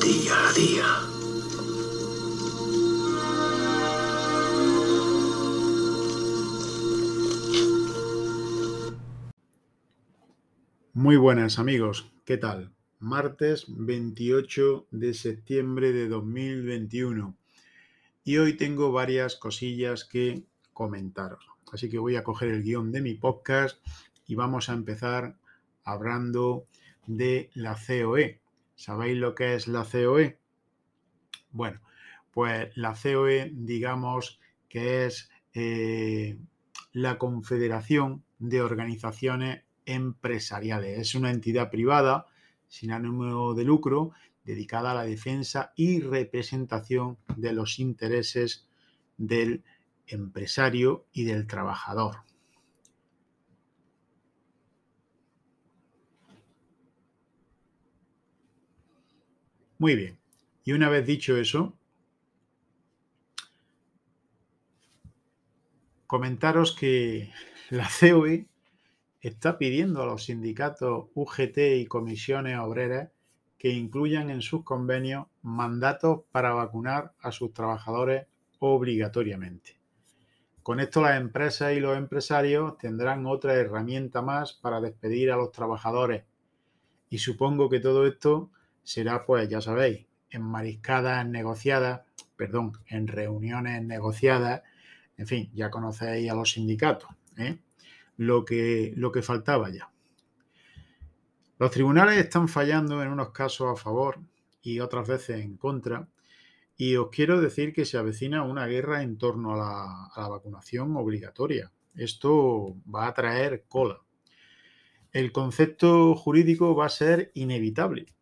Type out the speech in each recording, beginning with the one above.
Día a día. Muy buenas amigos, ¿qué tal? Martes 28 de septiembre de 2021 y hoy tengo varias cosillas que comentaros. Así que voy a coger el guion de mi podcast y vamos a empezar hablando de la COE. ¿Sabéis lo que es la COE? Bueno, pues la COE digamos que es eh, la Confederación de Organizaciones Empresariales. Es una entidad privada sin ánimo de lucro dedicada a la defensa y representación de los intereses del empresario y del trabajador. Muy bien. Y una vez dicho eso, comentaros que la COE está pidiendo a los sindicatos UGT y comisiones obreras que incluyan en sus convenios mandatos para vacunar a sus trabajadores obligatoriamente. Con esto las empresas y los empresarios tendrán otra herramienta más para despedir a los trabajadores. Y supongo que todo esto será, pues ya sabéis, en mariscadas negociadas, perdón, en reuniones negociadas, en fin, ya conocéis a los sindicatos, ¿eh? lo, que, lo que faltaba ya. Los tribunales están fallando en unos casos a favor y otras veces en contra. Y os quiero decir que se avecina una guerra en torno a la, a la vacunación obligatoria. Esto va a traer cola. El concepto jurídico va a ser inevitable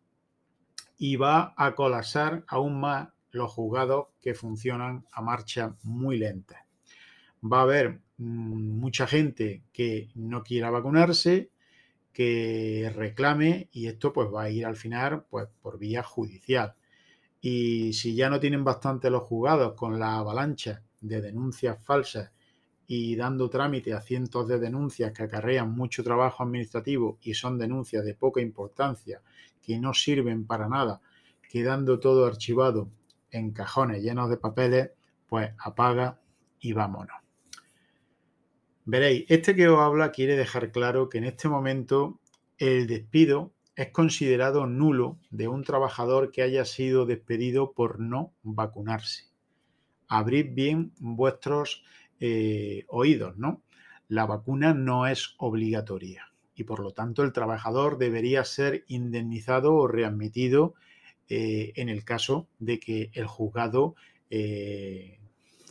y va a colapsar aún más los juzgados que funcionan a marcha muy lenta. Va a haber mm, mucha gente que no quiera vacunarse, que reclame y esto pues va a ir al final pues por vía judicial. Y si ya no tienen bastante los juzgados con la avalancha de denuncias falsas y dando trámite a cientos de denuncias que acarrean mucho trabajo administrativo y son denuncias de poca importancia que no sirven para nada, quedando todo archivado en cajones llenos de papeles, pues apaga y vámonos. Veréis, este que os habla quiere dejar claro que en este momento el despido es considerado nulo de un trabajador que haya sido despedido por no vacunarse. Abrid bien vuestros eh, oídos, ¿no? La vacuna no es obligatoria y por lo tanto el trabajador debería ser indemnizado o readmitido eh, en el caso de que el juzgado eh,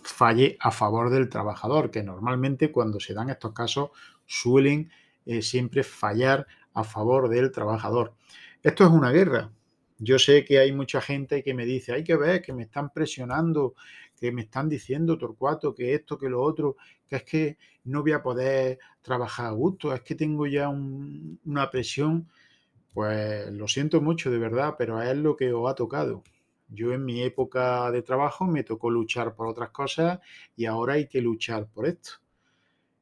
falle a favor del trabajador, que normalmente cuando se dan estos casos suelen eh, siempre fallar a favor del trabajador. Esto es una guerra. Yo sé que hay mucha gente que me dice, hay que ver, que me están presionando, que me están diciendo, Torcuato, que esto, que lo otro, que es que no voy a poder trabajar a gusto, es que tengo ya una presión. Pues lo siento mucho, de verdad, pero es lo que os ha tocado. Yo en mi época de trabajo me tocó luchar por otras cosas y ahora hay que luchar por esto.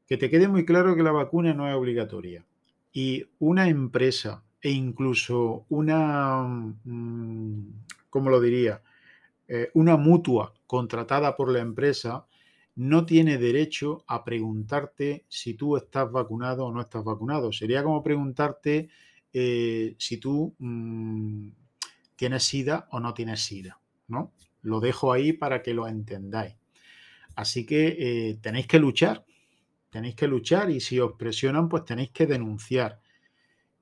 Que te quede muy claro que la vacuna no es obligatoria. Y una empresa e incluso una, mm, ¿cómo lo diría? Eh, una mutua contratada por la empresa no tiene derecho a preguntarte si tú estás vacunado o no estás vacunado. Sería como preguntarte eh, si tú mm, tienes SIDA o no tienes SIDA, ¿no? Lo dejo ahí para que lo entendáis. Así que eh, tenéis que luchar, tenéis que luchar y si os presionan, pues tenéis que denunciar.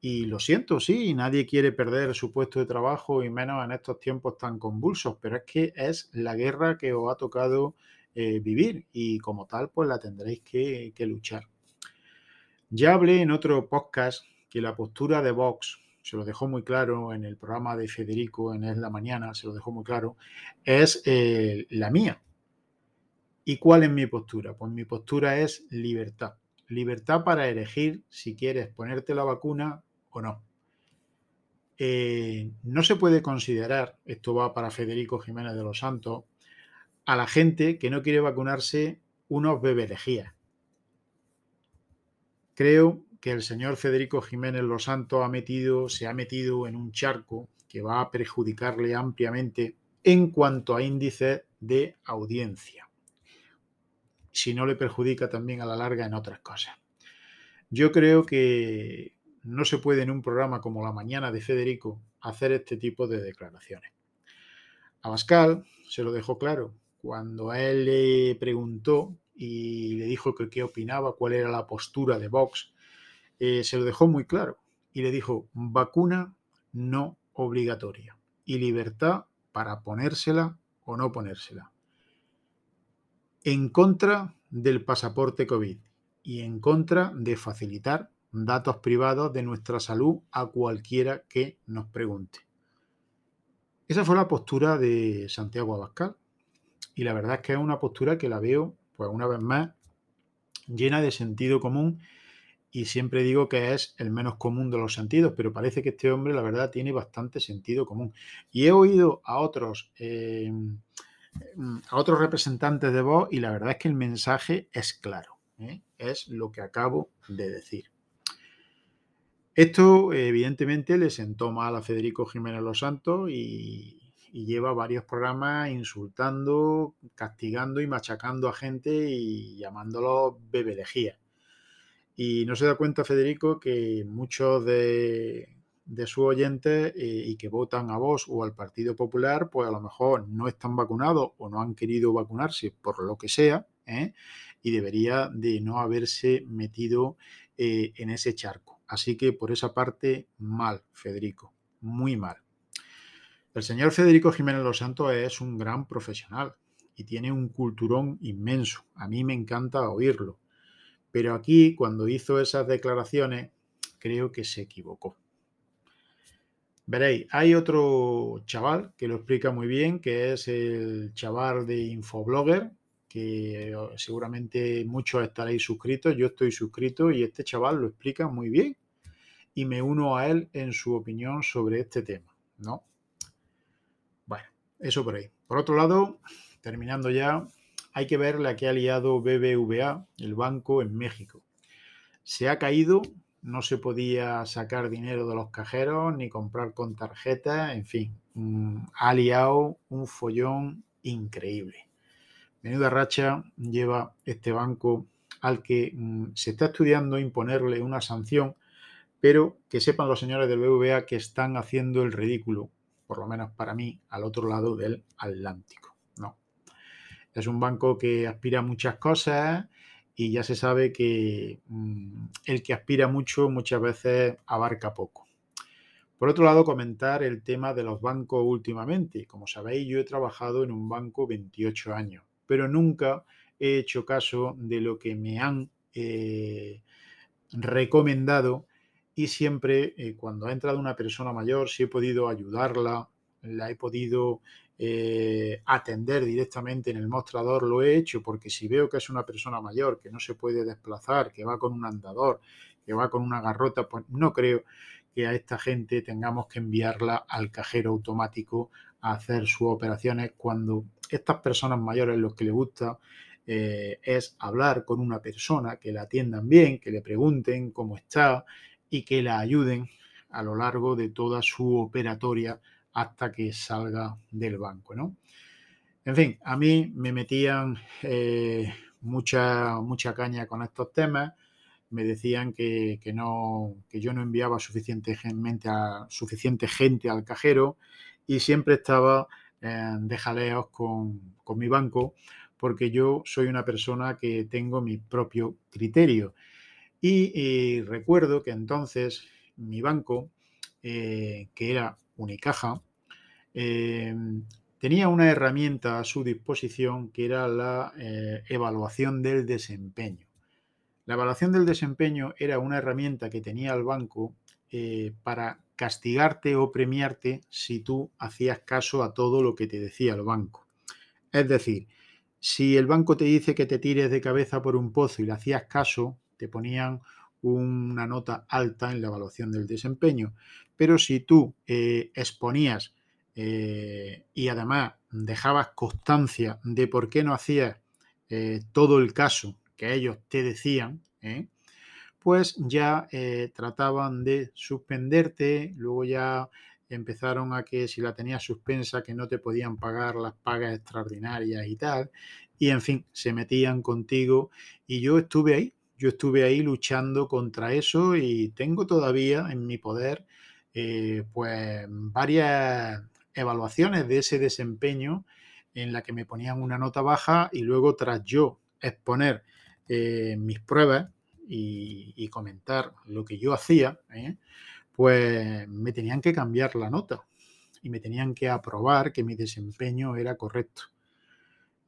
Y lo siento, sí, nadie quiere perder su puesto de trabajo y menos en estos tiempos tan convulsos, pero es que es la guerra que os ha tocado eh, vivir y como tal, pues la tendréis que, luchar. Ya hablé en otro podcast que la postura de Vox se lo dejó muy claro en el programa de Federico en Es la Mañana, se lo dejó muy claro, es eh, la mía. ¿Y cuál es mi postura? Pues mi postura es libertad. Libertad para elegir si quieres ponerte la vacuna o no. Eh, no se puede considerar, esto va para Federico Jiménez de los Santos, a la gente que no quiere vacunarse unos bebelejías. Creo que el señor Federico Jiménez Los Santos ha metido, se ha metido en un charco que va a perjudicarle ampliamente en cuanto a índices de audiencia. Si no le perjudica también a la larga en otras cosas. Yo creo que no se puede en un programa como La Mañana de Federico hacer este tipo de declaraciones. Abascal se lo dejó claro cuando a él le preguntó y le dijo que qué opinaba, cuál era la postura de Vox, eh, se lo dejó muy claro y le dijo vacuna no obligatoria y libertad para ponérsela o no ponérsela. En contra del pasaporte COVID y en contra de facilitar datos privados de nuestra salud a cualquiera que nos pregunte. Esa fue la postura de Santiago Abascal. Y la verdad es que es una postura que la veo, pues una vez más, llena de sentido común. Y siempre digo que es el menos común de los sentidos, pero parece que este hombre, la verdad, tiene bastante sentido común. Y he oído a otros, eh, a otros representantes de voz, y la verdad es que el mensaje es claro. ¿eh? Es lo que acabo de decir. Esto, evidentemente, le sentó mal a Federico Jiménez Los Santos y, lleva varios programas insultando, castigando y machacando a gente y llamándolo bebelejía. Y no se da cuenta Federico que muchos de, sus oyentes eh, y que votan a vos o al Partido Popular, pues a lo mejor no están vacunados o no han querido vacunarse por lo que sea, ¿eh? y debería de no haberse metido eh, en ese charco. Así que por esa parte, mal, Federico, muy mal. El señor Federico Jiménez Los Santos es un gran profesional y tiene un culturón inmenso. A mí me encanta oírlo. Pero aquí, cuando hizo esas declaraciones, creo que se equivocó. Veréis, hay otro chaval que lo explica muy bien, que es el chaval de Infoblogger, que seguramente muchos estaréis suscritos, yo estoy suscrito y este chaval lo explica muy bien y me uno a él en su opinión sobre este tema, ¿no? Bueno, eso por ahí. Por otro lado, terminando ya, hay que ver la que ha liado BBVA, el banco en México. Se ha caído, no se podía sacar dinero de los cajeros ni comprar con tarjeta, en fin, mm, ha liado un follón increíble. Menuda racha lleva este banco al que mm, se está estudiando imponerle una sanción, pero que sepan los señores del BVA que están haciendo el ridículo, por lo menos para mí, al otro lado del Atlántico. No. Es un banco que aspira a muchas cosas y ya se sabe que mm, el que aspira mucho muchas veces abarca poco. Por otro lado, comentar el tema de los bancos últimamente. Como sabéis, yo he trabajado en un banco 28 años pero nunca he hecho caso de lo que me han eh, recomendado y siempre eh, cuando ha entrado una persona mayor, si he podido ayudarla, la he podido eh, atender directamente en el mostrador, lo he hecho porque si veo que es una persona mayor, que no se puede desplazar, que va con un andador, que va con una garrota, pues no creo que a esta gente tengamos que enviarla al cajero automático a hacer sus operaciones cuando estas personas mayores lo que les gusta eh, es hablar con una persona, que la atiendan bien, que le pregunten cómo está y que la ayuden a lo largo de toda su operatoria hasta que salga del banco. ¿no? En fin, a mí me metían eh, mucha, mucha caña con estos temas me decían que, no, que yo no enviaba suficiente, a, suficiente gente al cajero y siempre estaba de jaleos con, mi banco porque yo soy una persona que tengo mi propio criterio. Y, recuerdo que entonces mi banco, eh, que era Unicaja, eh, tenía una herramienta a su disposición que era la eh, evaluación del desempeño. La evaluación del desempeño era una herramienta que tenía el banco eh, para castigarte o premiarte si tú hacías caso a todo lo que te decía el banco. Es decir, si el banco te dice que te tires de cabeza por un pozo y le hacías caso, te ponían una nota alta en la evaluación del desempeño. Pero si tú eh, exponías eh, y además dejabas constancia de por qué no hacías todo el caso que ellos te decían, ¿eh? pues ya eh, trataban de suspenderte, luego ya empezaron a que si la tenías suspensa que no te podían pagar las pagas extraordinarias y tal, y en fin, se metían contigo y yo estuve ahí, yo estuve ahí luchando contra eso y tengo todavía en mi poder eh, pues varias evaluaciones de ese desempeño en la que me ponían una nota baja y luego tras yo exponer eh, mis pruebas y, comentar lo que yo hacía, ¿eh? pues me tenían que cambiar la nota y me tenían que aprobar que mi desempeño era correcto.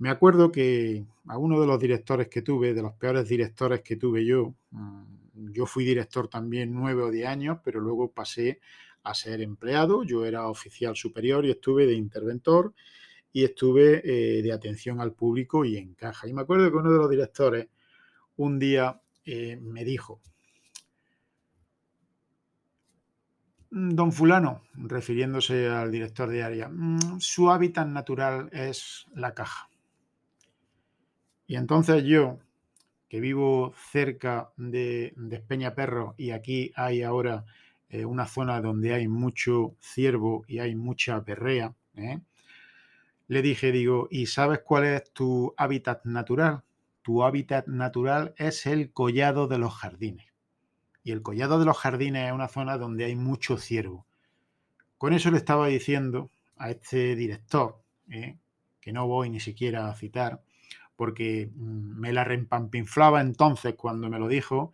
Me acuerdo que a uno de los directores que tuve, de los peores directores que tuve yo, mm, yo fui director también nueve o diez años, pero luego pasé a ser empleado, yo era oficial superior y estuve de interventor y estuve eh, de atención al público y en caja. Y me acuerdo que uno de los directores un día eh, me dijo, mm, Don fulano, refiriéndose al director de área, mm, su hábitat natural es la caja. Y entonces yo, que vivo cerca de, de Perro y aquí hay ahora eh, una zona donde hay mucho ciervo y hay mucha perrea, ¿eh? le dije, digo, ¿y sabes cuál es tu hábitat natural? Tu hábitat natural es el collado de los jardines. Y el collado de los jardines es una zona donde hay mucho ciervo. Con eso le estaba diciendo a este director, ¿eh? que no voy ni siquiera a citar, porque mm, me la rempampinflaba entonces cuando me lo dijo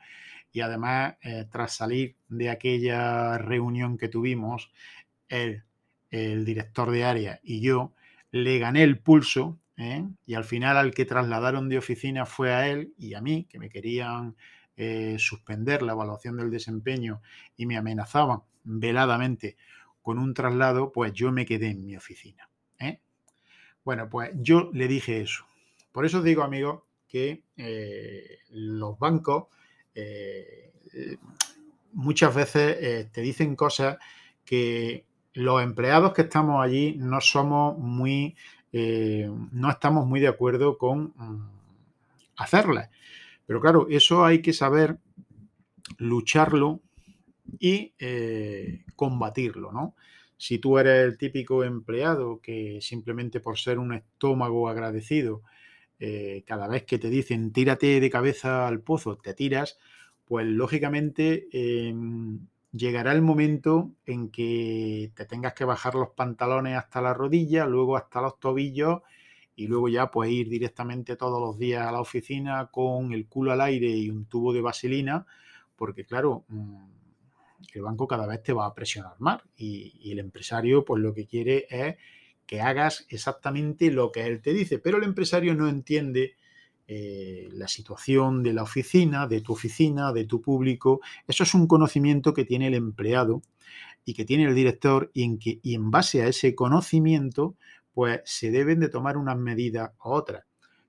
y además eh, tras salir de aquella reunión que tuvimos, el director de área y yo le gané el pulso ¿eh? y al final al que trasladaron de oficina fue a él y a mí, que me querían eh, suspender la evaluación del desempeño y me amenazaban veladamente con un traslado, pues yo me quedé en mi oficina. Bueno, pues yo le dije eso. Por eso os digo, amigos, que eh, los bancos eh, muchas veces eh, te dicen cosas que los empleados que estamos allí no somos muy, no estamos muy de acuerdo con mm, hacerlas. Pero claro, eso hay que saber lucharlo y combatirlo, ¿no? Si tú eres el típico empleado que simplemente por ser un estómago agradecido eh, cada vez que te dicen tírate de cabeza al pozo, te tiras, pues lógicamente em, llegará el momento en que te tengas que bajar los pantalones hasta la rodilla, luego hasta los tobillos y luego ya puedes ir directamente todos los días a la oficina con el culo al aire y un tubo de vaselina, porque claro, mm, el banco cada vez te va a presionar más y el empresario pues lo que quiere es que hagas exactamente lo que él te dice, pero el empresario no entiende eh, la situación de la oficina, de tu oficina, de tu público. Eso es un conocimiento que tiene el empleado y que tiene el director y en, que, y en base a ese conocimiento, pues se deben de tomar unas medidas u otras.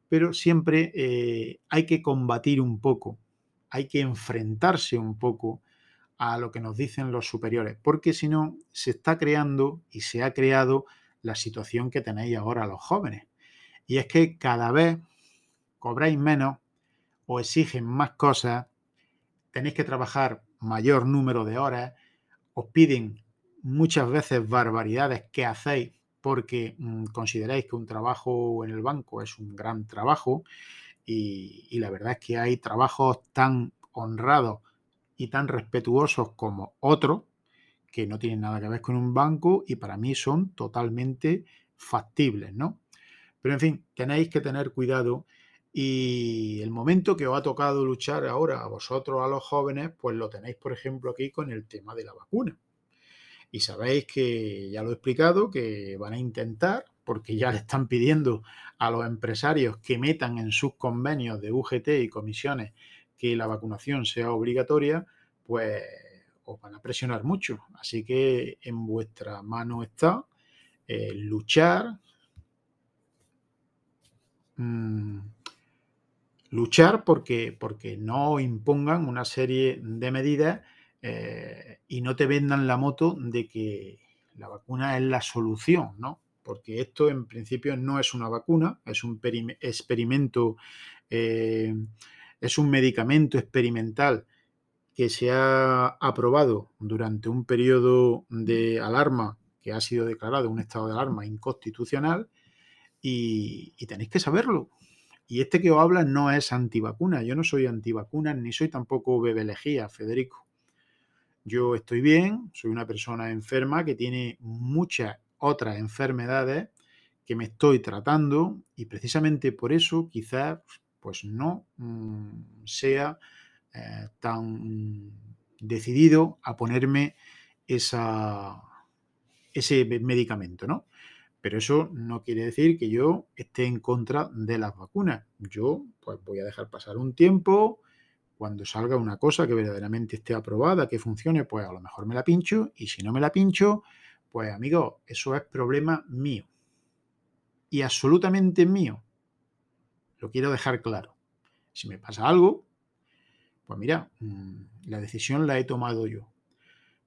Pero siempre eh, hay que combatir un poco, hay que enfrentarse un poco a lo que nos dicen los superiores, porque si no, se está creando y se ha creado la situación que tenéis ahora los jóvenes. Y es que cada vez cobráis menos o exigen más cosas, tenéis que trabajar mayor número de horas, os piden muchas veces barbaridades que hacéis porque mm, consideráis que un trabajo en el banco es un gran trabajo y, y la verdad es que hay trabajos tan honrados y tan respetuosos como otros que no tienen nada que ver con un banco y para mí son totalmente factibles, ¿no? Pero en fin, tenéis que tener cuidado y el momento que os ha tocado luchar ahora a vosotros, a los jóvenes, pues lo tenéis, por ejemplo, aquí con el tema de la vacuna. Y sabéis que ya lo he explicado, que van a intentar, porque ya le están pidiendo a los empresarios que metan en sus convenios de UGT y comisiones que la vacunación sea obligatoria, pues os van a presionar mucho. Así que en vuestra mano está eh, luchar, mm, luchar porque, porque no impongan una serie de medidas eh, y no te vendan la moto de que la vacuna es la solución, ¿no? Porque esto en principio no es una vacuna, es un experimento, eh, es un medicamento experimental que se ha aprobado durante un periodo de alarma que ha sido declarado un estado de alarma inconstitucional y, tenéis que saberlo. Y este que os habla no es antivacuna. Yo no soy antivacuna ni soy tampoco bebelejía, Federico. Yo estoy bien, soy una persona enferma que tiene muchas otras enfermedades que me estoy tratando y precisamente por eso quizás pues no mm, sea eh, tan decidido a ponerme esa, ese medicamento, ¿no? Pero eso no quiere decir que yo esté en contra de las vacunas. Yo pues voy a dejar pasar un tiempo, cuando salga una cosa que verdaderamente esté aprobada, que funcione, pues a lo mejor me la pincho y si no me la pincho, pues amigo, eso es problema mío. Y absolutamente mío. Lo quiero dejar claro. Si me pasa algo, pues mira, mm, la decisión la he tomado yo.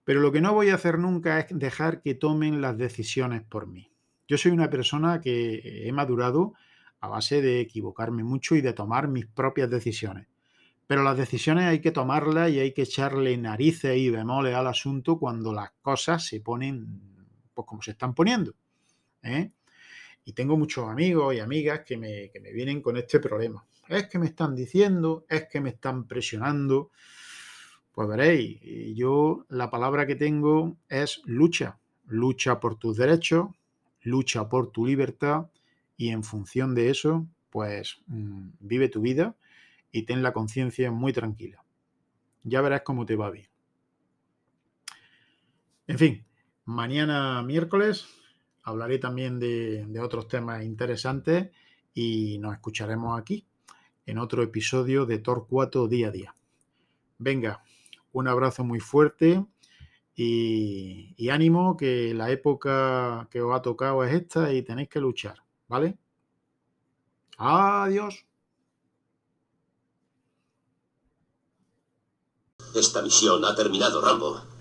Pero lo que no voy a hacer nunca es dejar que tomen las decisiones por mí. Yo soy una persona que he madurado a base de equivocarme mucho y de tomar mis propias decisiones. Pero las decisiones hay que tomarlas y hay que echarle narices y bemoles al asunto cuando las cosas se ponen pues como se están poniendo. ¿eh? Y tengo muchos amigos y amigas que me, que me vienen con este problema. Es que me están diciendo, es que me están presionando. Pues veréis, yo la palabra que tengo es lucha. Lucha por tus derechos, lucha por tu libertad y en función de eso, pues mm, vive tu vida y ten la conciencia muy tranquila. Ya verás cómo te va bien. En fin, mañana miércoles hablaré también de, de otros temas interesantes y nos escucharemos aquí en otro episodio de Torcuato Día a Día. Venga, un abrazo muy fuerte y, ánimo que la época que os ha tocado es esta y tenéis que luchar, ¿vale? Adiós. Esta misión ha terminado, Rambo.